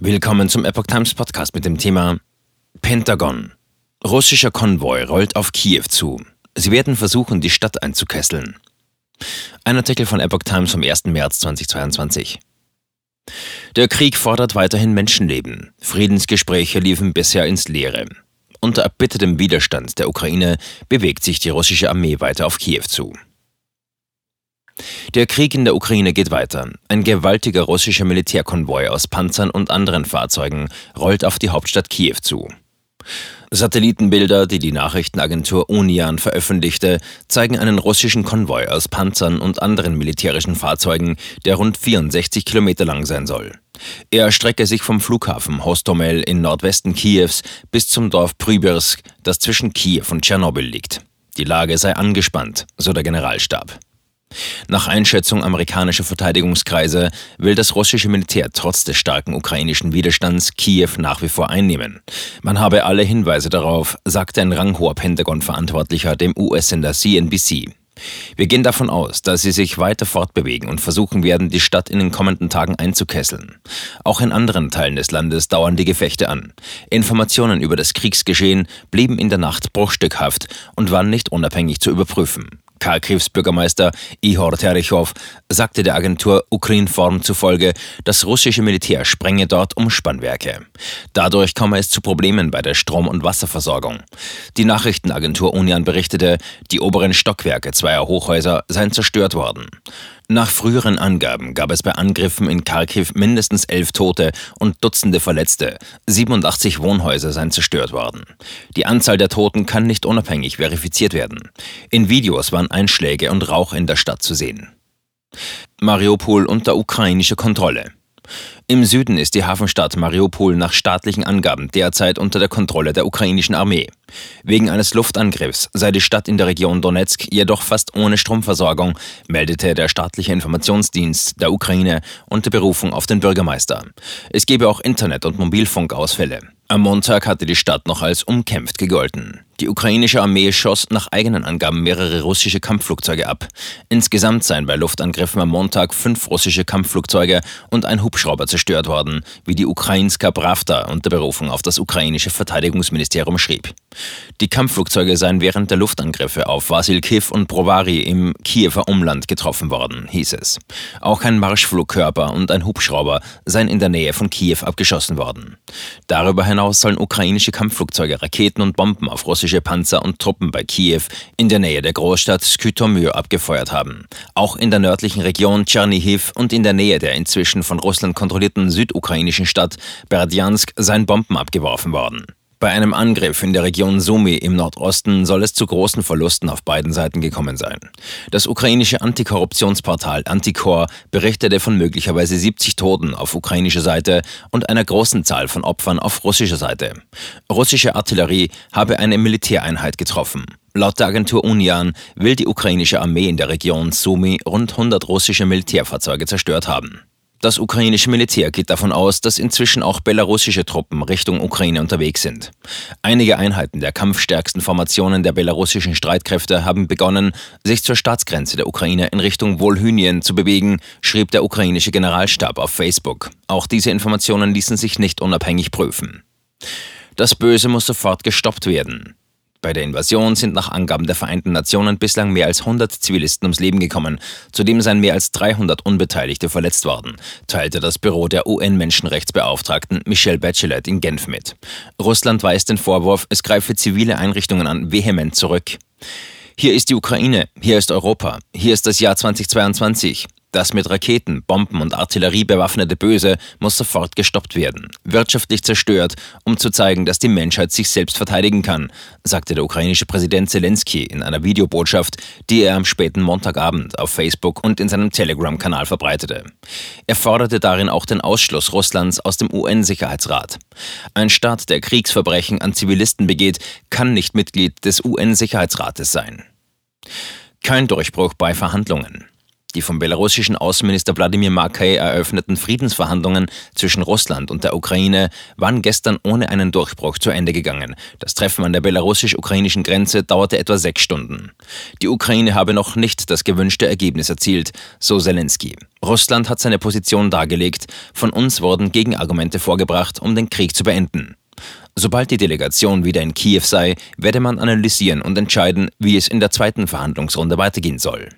Willkommen zum Epoch Times Podcast mit dem Thema Pentagon. Russischer Konvoi rollt auf Kiew zu. Sie werden versuchen, die Stadt einzukesseln. Ein Artikel von Epoch Times vom 1. März 2022. Der Krieg fordert weiterhin Menschenleben. Friedensgespräche liefen bisher ins Leere. Unter erbittertem Widerstand der Ukraine bewegt sich die russische Armee weiter auf Kiew zu. Der Krieg in der Ukraine geht weiter. Ein gewaltiger russischer Militärkonvoi aus Panzern und anderen Fahrzeugen rollt auf die Hauptstadt Kiew zu. Satellitenbilder, die die Nachrichtenagentur Unian veröffentlichte, zeigen einen russischen Konvoi aus Panzern und anderen militärischen Fahrzeugen, der rund 64 Kilometer lang sein soll. Er erstrecke sich vom Flughafen Hostomel in Nordwesten Kiews bis zum Dorf Prybirsk, das zwischen Kiew und Tschernobyl liegt. Die Lage sei angespannt, so der Generalstab. Nach Einschätzung amerikanischer Verteidigungskreise will das russische Militär trotz des starken ukrainischen Widerstands Kiew nach wie vor einnehmen. Man habe alle Hinweise darauf, sagte ein ranghoher Pentagon-Verantwortlicher dem US-Sender CNBC. Wir gehen davon aus, dass sie sich weiter fortbewegen und versuchen werden, die Stadt in den kommenden Tagen einzukesseln. Auch in anderen Teilen des Landes dauern die Gefechte an. Informationen über das Kriegsgeschehen blieben in der Nacht bruchstückhaft und waren nicht unabhängig zu überprüfen. Kharkivs Bürgermeister Ihor Terichow sagte der Agentur Ukrinform zufolge, das russische Militär sprenge dort Umspannwerke. Dadurch komme es zu Problemen bei der Strom- und Wasserversorgung. Die Nachrichtenagentur Union berichtete, die oberen Stockwerke zweier Hochhäuser seien zerstört worden. Nach früheren Angaben gab es bei Angriffen in Kharkiv mindestens elf Tote und Dutzende Verletzte. 87 Wohnhäuser seien zerstört worden. Die Anzahl der Toten kann nicht unabhängig verifiziert werden. In Videos waren Einschläge und Rauch in der Stadt zu sehen. Mariupol unter ukrainischer Kontrolle. Im Süden ist die Hafenstadt Mariupol nach staatlichen Angaben derzeit unter der Kontrolle der ukrainischen Armee. Wegen eines Luftangriffs sei die Stadt in der Region Donetsk jedoch fast ohne Stromversorgung, meldete der staatliche Informationsdienst der Ukraine unter Berufung auf den Bürgermeister. Es gebe auch Internet- und Mobilfunkausfälle. Am Montag hatte die Stadt noch als umkämpft gegolten. Die ukrainische Armee schoss nach eigenen Angaben mehrere russische Kampfflugzeuge ab. Insgesamt seien bei Luftangriffen am Montag fünf russische Kampfflugzeuge und ein Hubschrauber zerstört worden, wie die Ukrainska Pravda unter Berufung auf das ukrainische Verteidigungsministerium schrieb. Die Kampfflugzeuge seien während der Luftangriffe auf Vasilkiv und Brovary im Kiewer Umland getroffen worden, hieß es. Auch ein Marschflugkörper und ein Hubschrauber seien in der Nähe von Kiew abgeschossen worden. Darüber hinaus sollen ukrainische Kampfflugzeuge Raketen und Bomben auf russische Panzer und Truppen bei Kiew in der Nähe der Großstadt Skytomyr abgefeuert haben. Auch in der nördlichen Region Tschernihiv und in der Nähe der inzwischen von Russland kontrollierten südukrainischen Stadt Berdjansk seien Bomben abgeworfen worden. Bei einem Angriff in der Region Sumy im Nordosten soll es zu großen Verlusten auf beiden Seiten gekommen sein. Das ukrainische Antikorruptionsportal Antikor berichtete von möglicherweise 70 Toten auf ukrainischer Seite und einer großen Zahl von Opfern auf russischer Seite. Russische Artillerie habe eine Militäreinheit getroffen. Laut der Agentur Unian will die ukrainische Armee in der Region Sumy rund 100 russische Militärfahrzeuge zerstört haben. Das ukrainische Militär geht davon aus, dass inzwischen auch belarussische Truppen Richtung Ukraine unterwegs sind. Einige Einheiten der kampfstärksten Formationen der belarussischen Streitkräfte haben begonnen, sich zur Staatsgrenze der Ukraine in Richtung Wolhynien zu bewegen, schrieb der ukrainische Generalstab auf Facebook. Auch diese Informationen ließen sich nicht unabhängig prüfen. Das Böse muss sofort gestoppt werden. Bei der Invasion sind nach Angaben der Vereinten Nationen bislang mehr als 100 Zivilisten ums Leben gekommen. Zudem seien mehr als 300 Unbeteiligte verletzt worden, teilte das Büro der UN-Menschenrechtsbeauftragten Michelle Bachelet in Genf mit. Russland weist den Vorwurf, es greife zivile Einrichtungen an, vehement zurück. Hier ist die Ukraine, hier ist Europa, hier ist das Jahr 2022. Das mit Raketen, Bomben und Artillerie bewaffnete Böse muss sofort gestoppt werden, wirtschaftlich zerstört, um zu zeigen, dass die Menschheit sich selbst verteidigen kann, sagte der ukrainische Präsident Zelensky in einer Videobotschaft, die er am späten Montagabend auf Facebook und in seinem Telegram-Kanal verbreitete. Er forderte darin auch den Ausschluss Russlands aus dem UN-Sicherheitsrat. Ein Staat, der Kriegsverbrechen an Zivilisten begeht, kann nicht Mitglied des UN-Sicherheitsrates sein. Kein Durchbruch bei Verhandlungen. Die vom belarussischen Außenminister Wladimir Makay eröffneten Friedensverhandlungen zwischen Russland und der Ukraine waren gestern ohne einen Durchbruch zu Ende gegangen. Das Treffen an der belarussisch-ukrainischen Grenze dauerte etwa sechs Stunden. Die Ukraine habe noch nicht das gewünschte Ergebnis erzielt, so Zelensky. Russland hat seine Position dargelegt. Von uns wurden Gegenargumente vorgebracht, um den Krieg zu beenden. Sobald die Delegation wieder in Kiew sei, werde man analysieren und entscheiden, wie es in der zweiten Verhandlungsrunde weitergehen soll.